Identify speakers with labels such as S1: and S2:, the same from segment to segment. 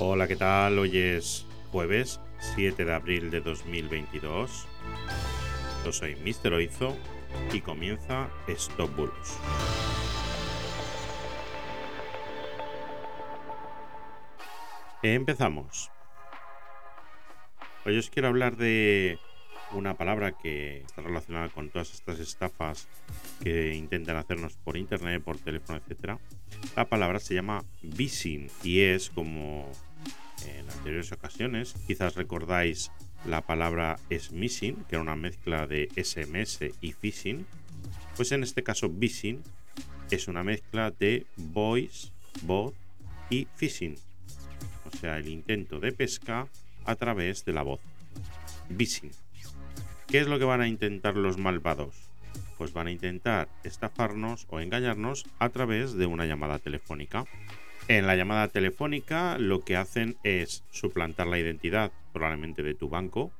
S1: Hola, ¿qué tal? Hoy es jueves 7 de abril de 2022. Yo soy Mr. Oizo y comienza Stop Bulos. Empezamos. Hoy os quiero hablar de una palabra que está relacionada con todas estas estafas que intentan hacernos por internet, por teléfono, etcétera. La palabra se llama phishing y es como en anteriores ocasiones, quizás recordáis la palabra smishing, que era una mezcla de SMS y phishing. Pues en este caso phishing es una mezcla de voice, bot y phishing. O sea, el intento de pesca a través de la voz. Phishing. ¿Qué es lo que van a intentar los malvados? Pues van a intentar estafarnos o engañarnos a través de una llamada telefónica. En la llamada telefónica lo que hacen es suplantar la identidad probablemente de tu banco.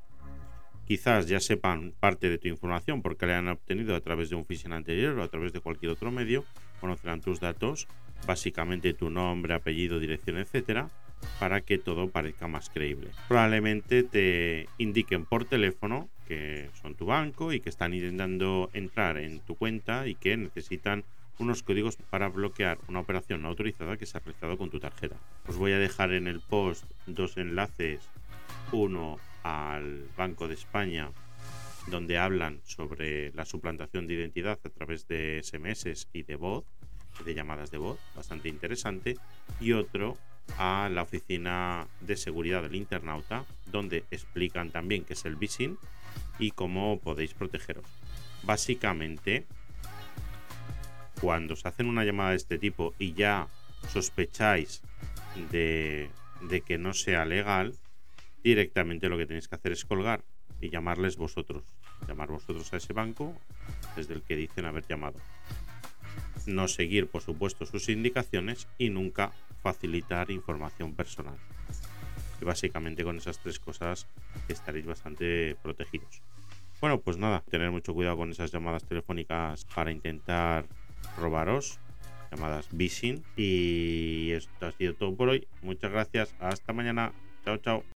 S1: Quizás ya sepan parte de tu información porque la han obtenido a través de un phishing anterior o a través de cualquier otro medio. Conocerán tus datos, básicamente tu nombre, apellido, dirección, etcétera, para que todo parezca más creíble. Probablemente te indiquen por teléfono que son tu banco y que están intentando entrar en tu cuenta y que necesitan unos códigos para bloquear una operación no autorizada que se ha realizado con tu tarjeta. Os voy a dejar en el post dos enlaces, uno al Banco de España donde hablan sobre la suplantación de identidad a través de SMS y de voz, de llamadas de voz, bastante interesante, y otro a la oficina de seguridad del internauta, donde explican también qué es el phishing y cómo podéis protegeros. Básicamente, cuando os hacen una llamada de este tipo y ya sospecháis de, de que no sea legal, directamente lo que tenéis que hacer es colgar y llamarles vosotros. Llamar vosotros a ese banco desde el que dicen haber llamado. No seguir, por supuesto, sus indicaciones y nunca facilitar información personal. Y básicamente con esas tres cosas estaréis bastante protegidos. Bueno, pues nada, tener mucho cuidado con esas llamadas telefónicas para intentar robaros, llamadas phishing. Y esto ha sido todo por hoy. Muchas gracias. Hasta mañana. Chao, chao.